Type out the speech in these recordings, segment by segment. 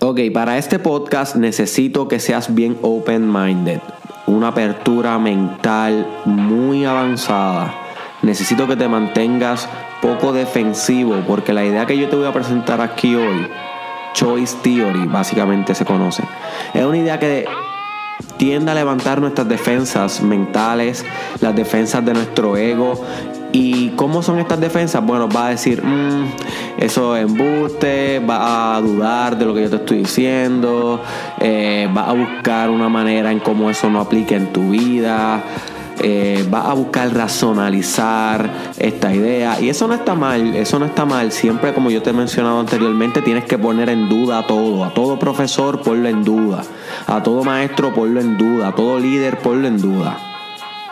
Ok, para este podcast necesito que seas bien open-minded, una apertura mental muy avanzada. Necesito que te mantengas poco defensivo porque la idea que yo te voy a presentar aquí hoy, Choice Theory, básicamente se conoce, es una idea que tiende a levantar nuestras defensas mentales, las defensas de nuestro ego ¿Y cómo son estas defensas? Bueno, va a decir, mm, eso es embuste, va a dudar de lo que yo te estoy diciendo, eh, va a buscar una manera en cómo eso no aplique en tu vida, eh, va a buscar racionalizar esta idea. Y eso no está mal, eso no está mal. Siempre, como yo te he mencionado anteriormente, tienes que poner en duda a todo. A todo profesor, ponlo en duda. A todo maestro, ponlo en duda. A todo líder, ponlo en duda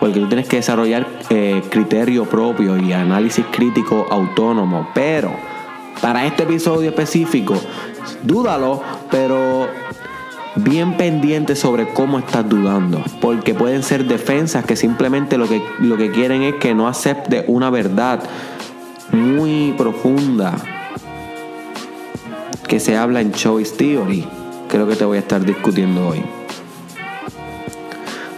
porque tú tienes que desarrollar eh, criterio propio y análisis crítico autónomo. Pero para este episodio específico, dúdalo, pero bien pendiente sobre cómo estás dudando, porque pueden ser defensas que simplemente lo que, lo que quieren es que no acepte una verdad muy profunda que se habla en Choice Theory, que lo que te voy a estar discutiendo hoy.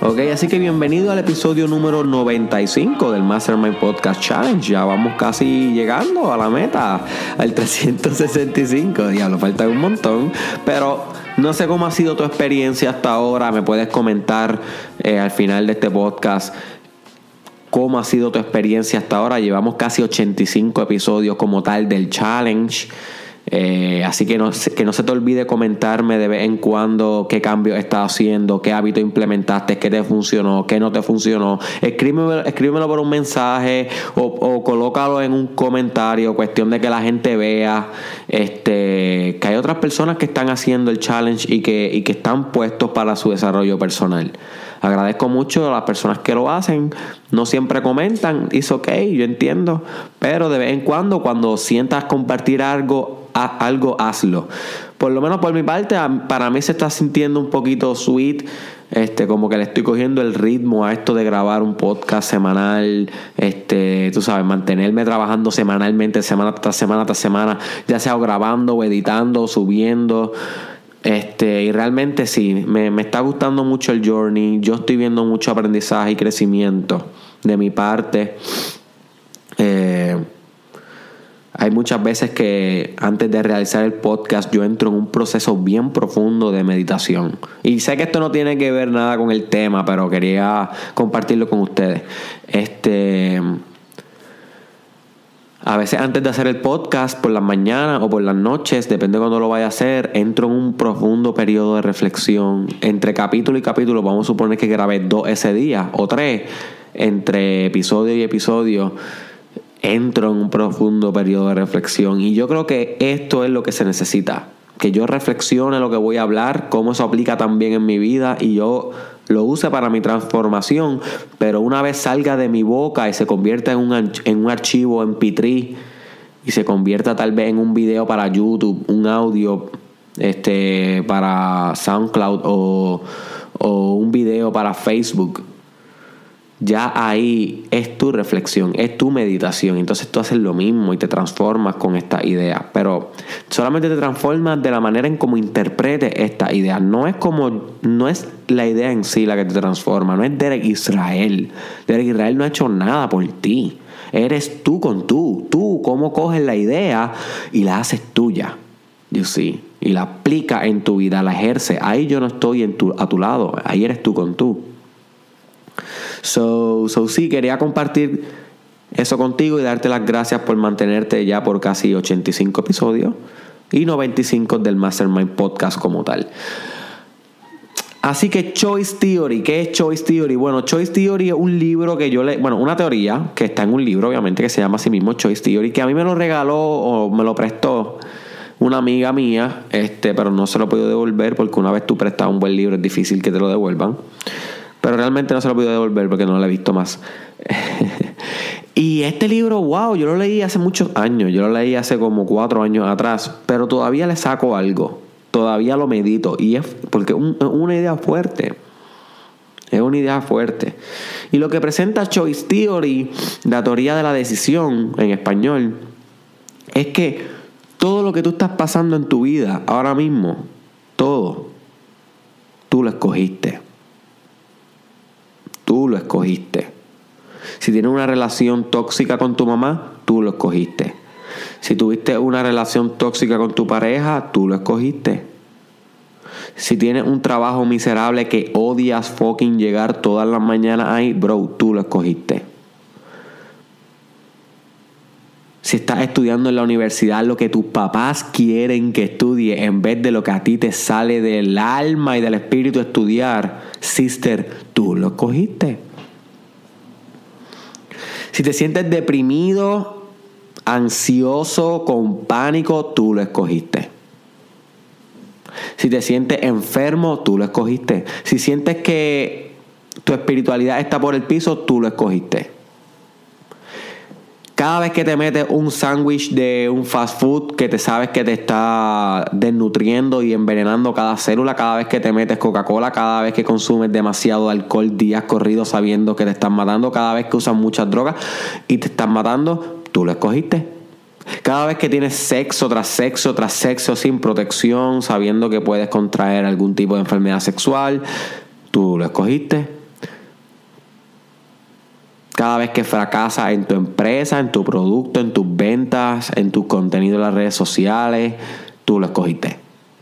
Ok, así que bienvenido al episodio número 95 del Mastermind Podcast Challenge. Ya vamos casi llegando a la meta, al 365. Diablo, falta un montón. Pero no sé cómo ha sido tu experiencia hasta ahora. Me puedes comentar eh, al final de este podcast cómo ha sido tu experiencia hasta ahora. Llevamos casi 85 episodios como tal del challenge. Eh, así que no, que no se te olvide comentarme de vez en cuando qué cambio estás haciendo, qué hábito implementaste, qué te funcionó, qué no te funcionó. Escríbemelo, escríbemelo por un mensaje o, colócalo en un comentario, cuestión de que la gente vea este, que hay otras personas que están haciendo el challenge y que, y que están puestos para su desarrollo personal. Agradezco mucho a las personas que lo hacen. No siempre comentan, es ok, yo entiendo. Pero de vez en cuando, cuando sientas compartir algo, algo hazlo. Por lo menos por mi parte, para mí se está sintiendo un poquito sweet. Este, como que le estoy cogiendo el ritmo a esto de grabar un podcast semanal, este, tú sabes, mantenerme trabajando semanalmente, semana tras semana tras semana, ya sea grabando o editando, subiendo. Este, y realmente sí, me, me, está gustando mucho el journey. Yo estoy viendo mucho aprendizaje y crecimiento de mi parte. Eh, hay muchas veces que antes de realizar el podcast yo entro en un proceso bien profundo de meditación. Y sé que esto no tiene que ver nada con el tema, pero quería compartirlo con ustedes. Este a veces antes de hacer el podcast, por las mañanas o por las noches, depende de cuándo lo vaya a hacer, entro en un profundo periodo de reflexión. Entre capítulo y capítulo, vamos a suponer que grabé dos ese día o tres. Entre episodio y episodio, entro en un profundo periodo de reflexión. Y yo creo que esto es lo que se necesita. Que yo reflexione lo que voy a hablar, cómo eso aplica también en mi vida y yo lo use para mi transformación, pero una vez salga de mi boca y se convierta en un, en un archivo en P3 y se convierta tal vez en un video para YouTube, un audio este, para SoundCloud o, o un video para Facebook ya ahí es tu reflexión, es tu meditación. Entonces tú haces lo mismo y te transformas con esta idea. Pero solamente te transformas de la manera en cómo interpretes esta idea. No es como, no es la idea en sí la que te transforma, no es Derek Israel. Derek Israel no ha hecho nada por ti. Eres tú con tú. Tú cómo coges la idea y la haces tuya. You see. Y la aplicas en tu vida, la ejerces. Ahí yo no estoy en tu, a tu lado. Ahí eres tú con tú. So, so sí, quería compartir eso contigo y darte las gracias por mantenerte ya por casi 85 episodios y 95 del Mastermind Podcast como tal. Así que Choice Theory, ¿qué es Choice Theory? Bueno, Choice Theory es un libro que yo le, bueno, una teoría que está en un libro, obviamente, que se llama así mismo Choice Theory, que a mí me lo regaló o me lo prestó una amiga mía, este, pero no se lo podido devolver porque una vez tú prestas un buen libro es difícil que te lo devuelvan. Pero realmente no se lo pude devolver porque no lo he visto más. y este libro, wow, yo lo leí hace muchos años. Yo lo leí hace como cuatro años atrás. Pero todavía le saco algo. Todavía lo medito. Y es porque es una idea fuerte. Es una idea fuerte. Y lo que presenta Choice Theory, la teoría de la decisión en español, es que todo lo que tú estás pasando en tu vida ahora mismo Todo. Tú lo escogiste. Si tienes una relación tóxica con tu mamá, tú lo escogiste. Si tuviste una relación tóxica con tu pareja, tú lo escogiste. Si tienes un trabajo miserable que odias fucking llegar todas las mañanas ahí, bro, tú lo escogiste. Si estás estudiando en la universidad lo que tus papás quieren que estudie en vez de lo que a ti te sale del alma y del espíritu estudiar, sister, tú lo escogiste. Si te sientes deprimido, ansioso, con pánico, tú lo escogiste. Si te sientes enfermo, tú lo escogiste. Si sientes que tu espiritualidad está por el piso, tú lo escogiste. Cada vez que te metes un sándwich de un fast food que te sabes que te está desnutriendo y envenenando cada célula, cada vez que te metes Coca-Cola, cada vez que consumes demasiado alcohol días corridos sabiendo que te están matando, cada vez que usas muchas drogas y te están matando, tú lo escogiste. Cada vez que tienes sexo tras sexo tras sexo sin protección, sabiendo que puedes contraer algún tipo de enfermedad sexual, tú lo escogiste. Cada vez que fracasas en tu empresa, en tu producto, en tus ventas, en tu contenido en las redes sociales, tú lo escogiste.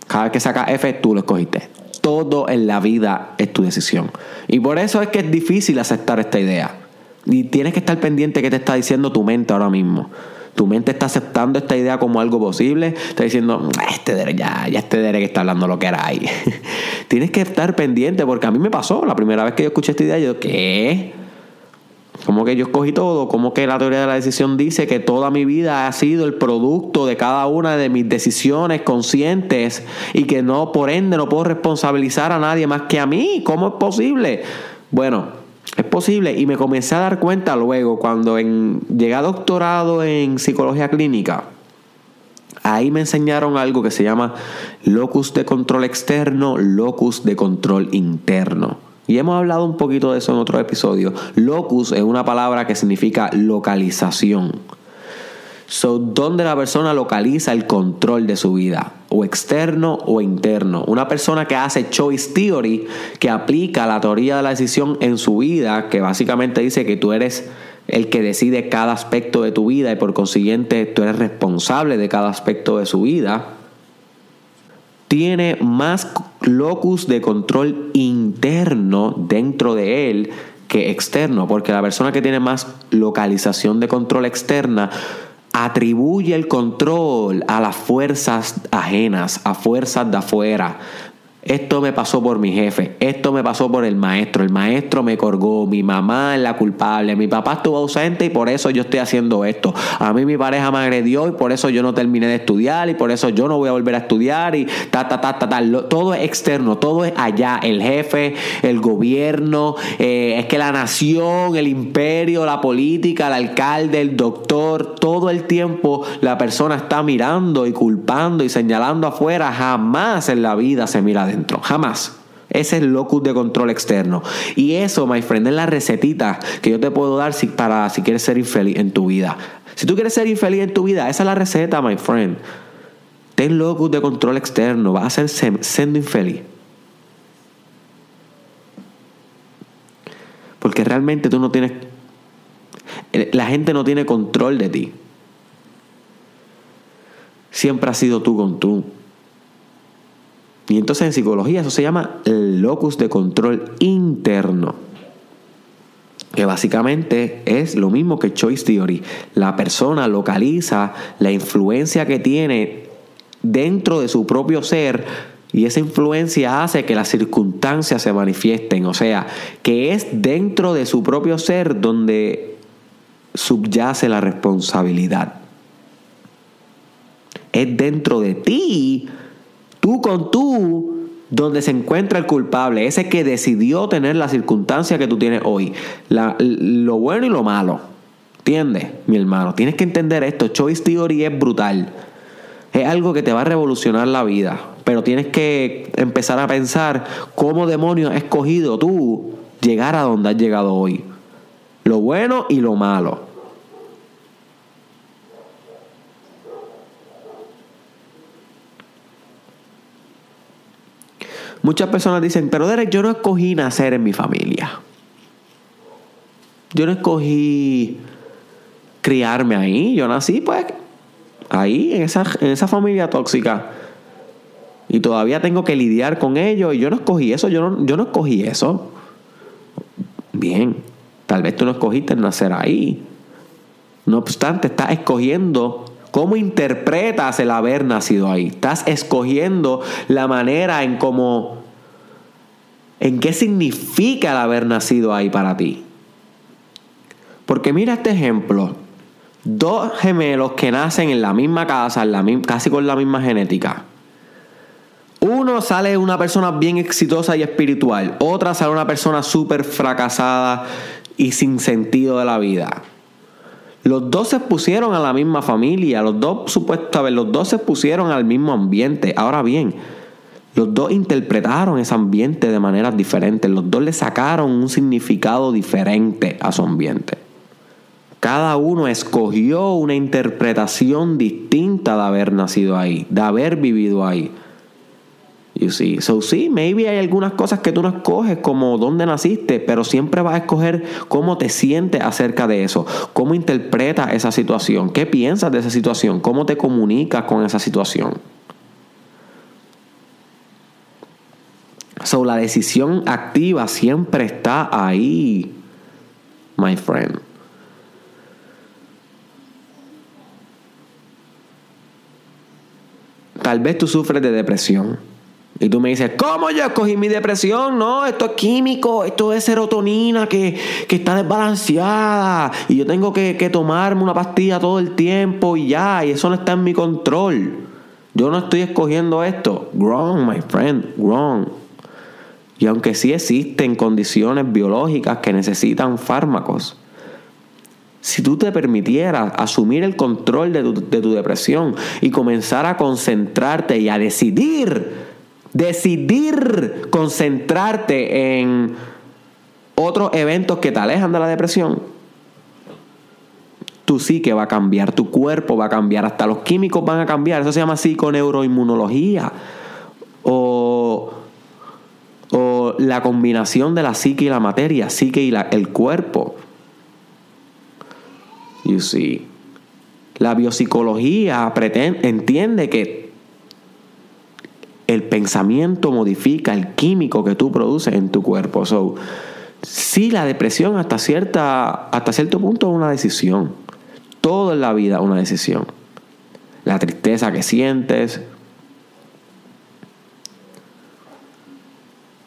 Cada vez que sacas F, tú lo escogiste. Todo en la vida es tu decisión. Y por eso es que es difícil aceptar esta idea. Y tienes que estar pendiente de qué te está diciendo tu mente ahora mismo. Tu mente está aceptando esta idea como algo posible. Está diciendo, ah, este Derek, ya, ya este Derek está hablando lo que era ahí. Tienes que estar pendiente porque a mí me pasó la primera vez que yo escuché esta idea. Yo, ¿qué? Como que yo escogí todo, como que la teoría de la decisión dice que toda mi vida ha sido el producto de cada una de mis decisiones conscientes y que no, por ende, no puedo responsabilizar a nadie más que a mí. ¿Cómo es posible? Bueno, es posible y me comencé a dar cuenta luego cuando llegué a doctorado en psicología clínica. Ahí me enseñaron algo que se llama locus de control externo, locus de control interno. Y hemos hablado un poquito de eso en otro episodio. Locus es una palabra que significa localización. So, ¿dónde la persona localiza el control de su vida? O externo o interno. Una persona que hace choice theory, que aplica la teoría de la decisión en su vida, que básicamente dice que tú eres el que decide cada aspecto de tu vida y por consiguiente tú eres responsable de cada aspecto de su vida tiene más locus de control interno dentro de él que externo, porque la persona que tiene más localización de control externa atribuye el control a las fuerzas ajenas, a fuerzas de afuera, esto me pasó por mi jefe, esto me pasó por el maestro, el maestro me colgó, mi mamá es la culpable, mi papá estuvo ausente y por eso yo estoy haciendo esto. A mí mi pareja me agredió y por eso yo no terminé de estudiar y por eso yo no voy a volver a estudiar y ta, ta, ta, ta, ta. Todo es externo, todo es allá, el jefe, el gobierno, eh, es que la nación, el imperio, la política, el alcalde, el doctor, todo el tiempo la persona está mirando y culpando y señalando afuera, jamás en la vida se mira Jamás. Ese es el locus de control externo. Y eso, my friend, es la recetita que yo te puedo dar si, para si quieres ser infeliz en tu vida. Si tú quieres ser infeliz en tu vida, esa es la receta, my friend. Ten locus de control externo. Vas a ser siendo infeliz. Porque realmente tú no tienes. La gente no tiene control de ti. Siempre has sido tú con tú. Y entonces en psicología eso se llama el locus de control interno. Que básicamente es lo mismo que Choice Theory. La persona localiza la influencia que tiene dentro de su propio ser y esa influencia hace que las circunstancias se manifiesten. O sea, que es dentro de su propio ser donde subyace la responsabilidad. Es dentro de ti tú con tú, donde se encuentra el culpable, ese que decidió tener la circunstancia que tú tienes hoy, lo bueno y lo malo. ¿Entiendes, mi hermano? Tienes que entender esto. Choice Theory es brutal. Es algo que te va a revolucionar la vida. Pero tienes que empezar a pensar cómo demonios has escogido tú llegar a donde has llegado hoy. Lo bueno y lo malo. Muchas personas dicen, pero Derek, yo no escogí nacer en mi familia. Yo no escogí criarme ahí. Yo nací, pues, ahí, en esa, en esa familia tóxica. Y todavía tengo que lidiar con ello. Y yo no escogí eso. Yo no, yo no escogí eso. Bien. Tal vez tú no escogiste nacer ahí. No obstante, estás escogiendo cómo interpretas el haber nacido ahí. Estás escogiendo la manera en cómo, en qué significa el haber nacido ahí para ti. Porque mira este ejemplo. Dos gemelos que nacen en la misma casa, la, casi con la misma genética. Uno sale una persona bien exitosa y espiritual. Otra sale una persona súper fracasada y sin sentido de la vida. Los dos se pusieron a la misma familia, los dos supuestamente, los dos se pusieron al mismo ambiente. Ahora bien, los dos interpretaron ese ambiente de maneras diferentes, los dos le sacaron un significado diferente a su ambiente. Cada uno escogió una interpretación distinta de haber nacido ahí, de haber vivido ahí. You see. So, sí, maybe hay algunas cosas que tú no escoges como dónde naciste, pero siempre vas a escoger cómo te sientes acerca de eso, cómo interpretas esa situación, qué piensas de esa situación, cómo te comunicas con esa situación. So, la decisión activa siempre está ahí, my friend. Tal vez tú sufres de depresión. Y tú me dices, ¿cómo yo escogí mi depresión? No, esto es químico, esto es serotonina que, está desbalanceada. Y yo tengo que, que, tomarme una pastilla todo el tiempo y ya, y eso no está en mi control. Yo no estoy escogiendo esto. Wrong, my friend, wrong. Y aunque sí existen condiciones biológicas que necesitan fármacos, si tú te permitieras asumir el control de tu, de tu depresión y comenzar a concentrarte y a decidir decidir concentrarte en otros eventos que te alejan de la depresión, tu psique va a cambiar, tu cuerpo va a cambiar, hasta los químicos van a cambiar. Eso se llama psiconeuroinmunología. O, o la combinación de la psique y la materia, psique y el cuerpo. You see. La biopsicología pretende, entiende que el pensamiento modifica el químico que tú produces en tu cuerpo. So, sí, la depresión hasta, cierta, hasta cierto punto es una decisión. Todo en la vida es una decisión. La tristeza que sientes,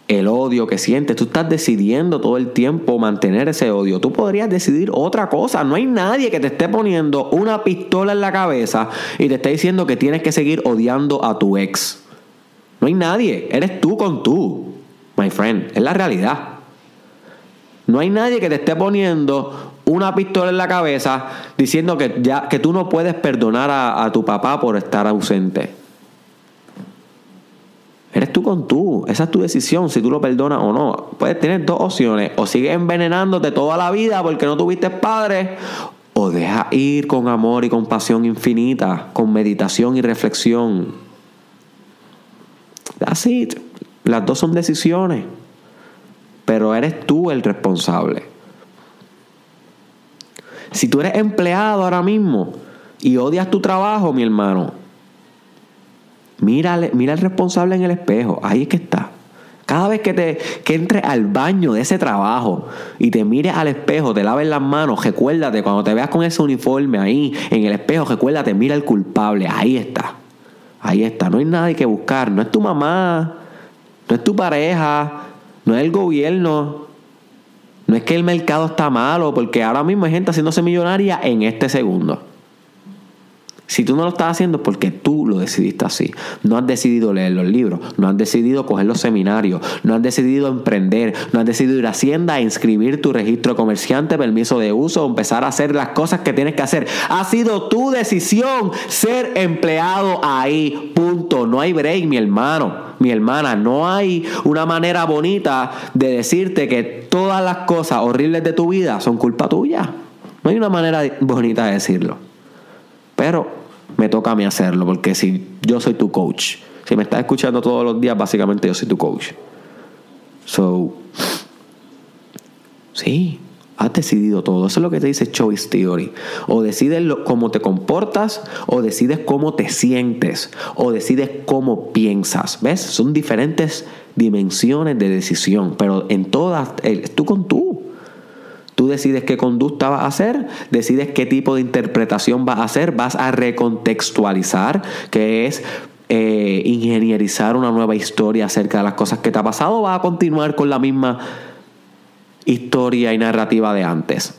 el odio que sientes, tú estás decidiendo todo el tiempo mantener ese odio. Tú podrías decidir otra cosa. No hay nadie que te esté poniendo una pistola en la cabeza y te esté diciendo que tienes que seguir odiando a tu ex. No hay nadie. Eres tú con tú, my friend. Es la realidad. No hay nadie que te esté poniendo una pistola en la cabeza diciendo que, ya, que tú no puedes perdonar a, tu papá por estar ausente. Eres tú con tú. Esa es tu decisión si tú lo perdonas o no. Puedes tener dos opciones. O sigues envenenándote toda la vida porque no tuviste padre. O deja ir con amor y compasión infinita, con meditación y reflexión. Así, Las dos son decisiones. Pero eres tú el responsable. Si tú eres empleado ahora mismo y odias tu trabajo, mi hermano, mira, mira al responsable en el espejo. Ahí es que está. Cada vez que, te, que entres al baño de ese trabajo y te mires al espejo, te laves las manos, recuérdate, cuando te veas con ese uniforme ahí en el espejo, recuérdate, mira al culpable. Ahí está. Ahí está, no hay nada que buscar. No es tu mamá, no es tu pareja, no es el gobierno. No es que el mercado está malo, porque ahora mismo hay gente haciéndose millonaria en este segundo. Si tú no lo estás haciendo es porque tú lo decidiste así. No has decidido leer los libros, no has decidido coger los seminarios, no has decidido emprender, no has decidido ir a Hacienda e inscribir tu registro comerciante, permiso de uso, empezar a hacer las cosas que tienes que hacer. Ha sido tu decisión ser empleado ahí. Punto. No hay break, mi hermano, mi hermana. No hay una manera bonita de decirte que todas las cosas horribles de tu vida son culpa tuya. No hay una manera bonita de decirlo. Pero me toca a mí hacerlo, porque si yo soy tu coach, Si me estás escuchando todos los días, básicamente yo soy tu coach. So, sí, has decidido todo. Eso es lo que te dice Choice Theory. O decides cómo te comportas, o decides cómo te sientes, o decides cómo piensas. ¿Ves? Son diferentes dimensiones de decisión, pero en todas, tú con tú. Tú decides qué conducta vas a hacer, decides qué tipo de interpretación vas a hacer, vas a recontextualizar, que es eh, ingenierizar una nueva historia acerca de las cosas que te ha pasado, vas a continuar con la misma historia y narrativa de antes.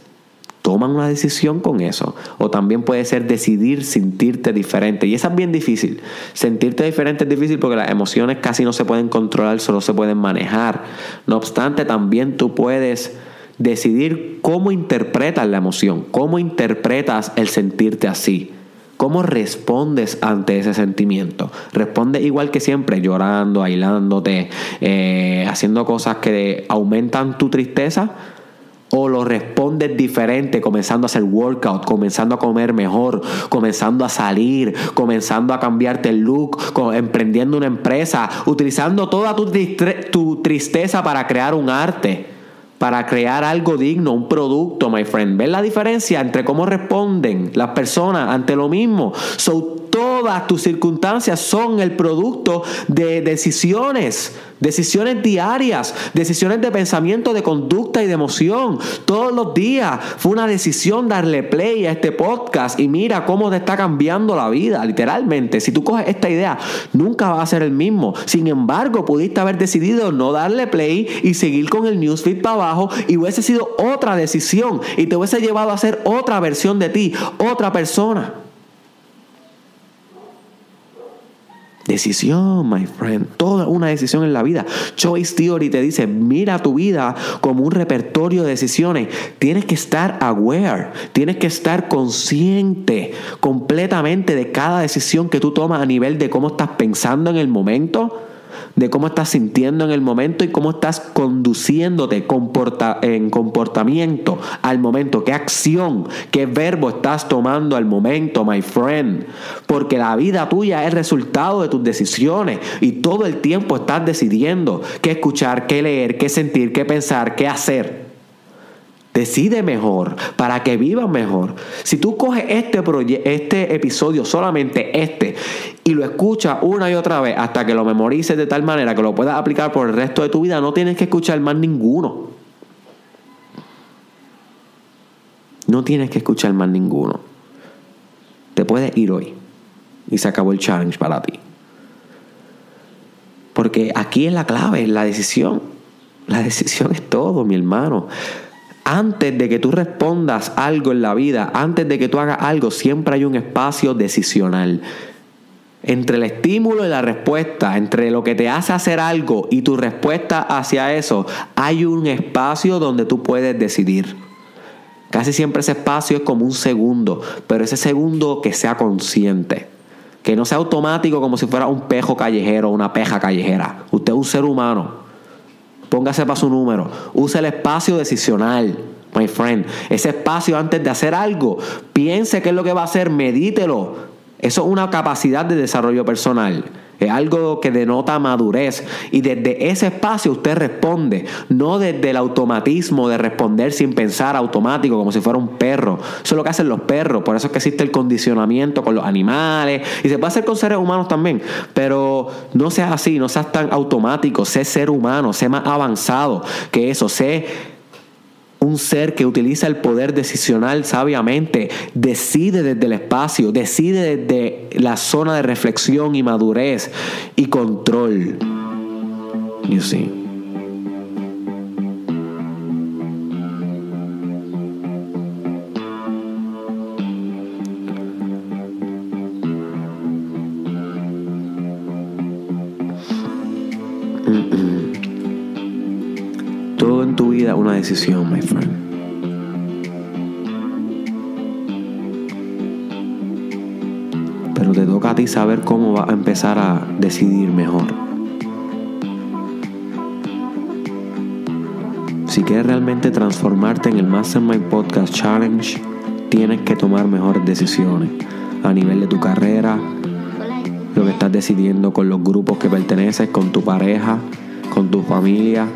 Toman una decisión con eso. O también puede ser decidir sentirte diferente. Y esa es bien difícil. Sentirte diferente es difícil porque las emociones casi no se pueden controlar, solo se pueden manejar. No obstante, también tú puedes decidir cómo interpretas la emoción, cómo interpretas el sentirte así. ¿Cómo respondes ante ese sentimiento? ¿Respondes igual que siempre, llorando, aislándote, eh, haciendo cosas que aumentan tu tristeza? ¿O lo respondes diferente, comenzando a hacer workout, comenzando a comer mejor, comenzando a salir, comenzando a cambiarte el look, emprendiendo una empresa, utilizando toda tu, tu tristeza para crear un arte? Para crear algo digno, un producto, my friend. ¿Ves la diferencia entre cómo responden las personas ante lo mismo? So, todas tus circunstancias son el producto de decisiones, decisiones diarias, decisiones de pensamiento, de conducta y de emoción. Todos los días fue una decisión darle play a este podcast y mira cómo te está cambiando la vida, literalmente. Si tú coges esta idea, nunca va a ser el mismo. Sin embargo, pudiste haber decidido no darle play y seguir con el newsfeed para abajo y hubiese sido otra decisión y te hubiese llevado a ser otra versión de ti, otra persona. Decisión, my friend. Toda una decisión en la vida. Choice Theory te dice, mira tu vida como un repertorio de decisiones. Tienes que estar aware, tienes que estar consciente completamente de cada decisión que tú tomas a nivel de cómo estás pensando en el momento de cómo estás sintiendo en el momento y cómo estás conduciéndote en comportamiento al momento, qué acción, qué verbo estás tomando al momento, my friend. Porque la vida tuya es resultado de tus decisiones y todo el tiempo estás decidiendo qué escuchar, qué leer, qué sentir, qué pensar, qué hacer. Decide mejor para que vivas mejor. Si tú coges este, este episodio, solamente este, y lo escuchas una y otra vez hasta que lo memorices de tal manera que lo puedas aplicar por el resto de tu vida, no tienes que escuchar más ninguno. No tienes que escuchar más ninguno. Te puedes ir hoy. Y se acabó el challenge para ti. Porque aquí es la clave, es la decisión. La decisión es todo, mi hermano antes de que tú respondas algo en la vida, antes de que tú hagas algo, siempre hay un espacio decisional. Entre el estímulo y la respuesta, entre lo que te hace hacer algo y tu respuesta hacia eso, hay un espacio donde tú puedes decidir. Casi siempre ese espacio es como un segundo, pero ese segundo que sea consciente. Que no sea automático como si fuera un pejo callejero una peja callejera. Usted es un ser humano Póngase para su número. Use el espacio decisional. My friend, ese espacio antes de hacer algo, piense qué es lo que va a hacer, medítelo. Eso es una capacidad de desarrollo personal. Es algo que denota madurez. Y desde ese espacio usted responde, no desde el automatismo de responder sin pensar automático, como si fuera un perro. Eso es lo que hacen los perros. Por eso es que existe el condicionamiento con los animales. Y se puede hacer con seres humanos también. Pero no seas así, no seas tan automático. Sé ser humano, sé más avanzado que eso. Sé un ser que utiliza el poder decisional sabiamente, decide desde el espacio, decide desde la zona de reflexión y madurez y control. Una decisión, my friend. Pero te toca a ti saber cómo vas a empezar a decidir mejor. Si quieres realmente transformarte en el Mastermind Podcast Challenge, tienes que tomar mejores decisiones a nivel de tu carrera, lo que estás decidiendo con los grupos que perteneces, con tu pareja, con tu familia,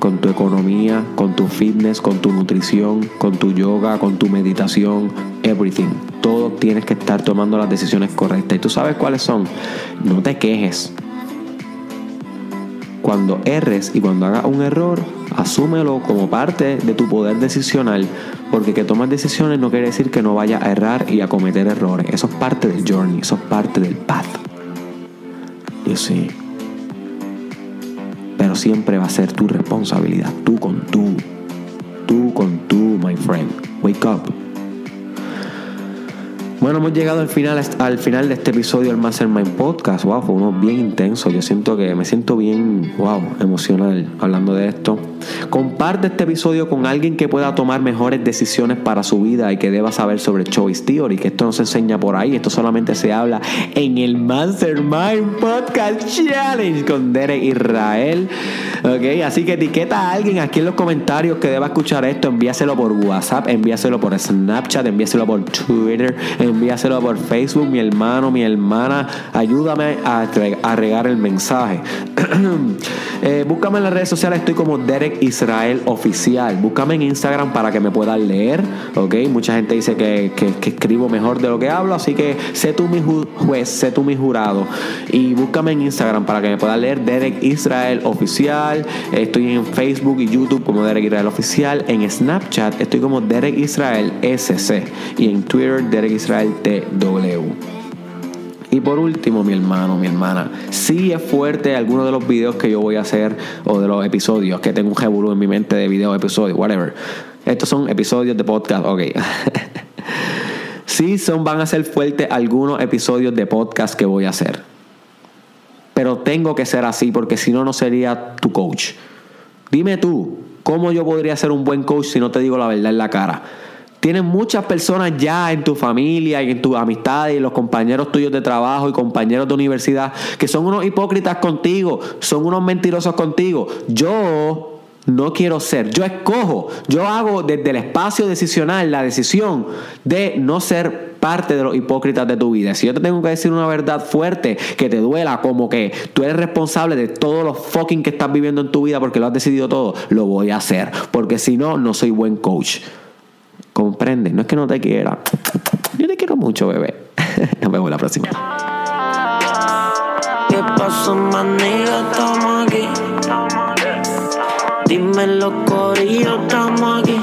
con tu economía, con tu fitness, con tu nutrición, con tu yoga, con tu meditación, everything. Todo tienes que estar tomando las decisiones correctas. ¿Y tú sabes cuáles son? No te quejes. Cuando erres y cuando hagas un error, asúmelo como parte de tu poder decisional, porque que tomas decisiones no quiere decir que no vayas a errar y a cometer errores. Eso es parte del journey, eso es parte del path. Y sí. Pero siempre va a ser tu responsabilidad, tú con tú. Tú con tú, my friend. Wake up. Bueno, hemos llegado al final, al final de este episodio del Mastermind Podcast. Wow, fue uno bien intenso. Yo siento que me siento bien, wow, emocional hablando de esto. Comparte este episodio con alguien que pueda tomar mejores decisiones para su vida y que deba saber sobre Choice Theory, que esto no se enseña por ahí, esto solamente se habla en el Mastermind Podcast Challenge con Derek Israel. Ok, así que etiqueta a alguien aquí en los comentarios que deba escuchar esto, envíaselo por WhatsApp, envíaselo por Snapchat, envíaselo por Twitter, por Facebook, mi hermano, mi hermana, ayúdame a, a regar el mensaje. eh, búscame en las redes sociales, estoy como Derek Israel Oficial. Búscame en Instagram para que me puedas leer, ¿ok? Mucha gente dice que, que, escribo mejor de lo que hablo, así que sé tú mi juez, sé tú mi jurado. Y búscame en Instagram para que me puedas leer Derek Israel Oficial. Estoy en Facebook y YouTube como Derek Israel Oficial. En Snapchat estoy como Derek Israel SC. Y en Twitter Derek Israel TW. Y por último, mi hermano, mi hermana, si es fuerte alguno de los videos que yo voy a hacer o de los episodios, que tengo un revolú en mi mente de videos, episodios, whatever. Estos son episodios de podcast, ok. sí son, van a ser fuertes algunos episodios de podcast que voy a hacer. Pero tengo que ser así porque si no, no sería tu coach. Dime tú, ¿cómo yo podría ser un buen coach si no te digo la verdad en la cara? Tienes muchas personas ya en tu familia y en tus amistades y los compañeros tuyos de trabajo y compañeros de universidad que son unos hipócritas contigo, son unos mentirosos contigo. Yo no quiero ser, yo escojo, yo hago desde el espacio decisional la decisión de no ser parte de los hipócritas de tu vida. Si yo te tengo que decir una verdad fuerte que te duela, como que tú eres responsable de todos los fucking que estás viviendo en tu vida porque lo has decidido todo, lo voy a hacer. Porque si no, no soy buen coach. Comprende, no es que no te quiera. Yo te quiero mucho, bebé. Nos vemos la próxima. ¿Qué pasó, manito? Estamos aquí. Dime los corillos, estamos aquí.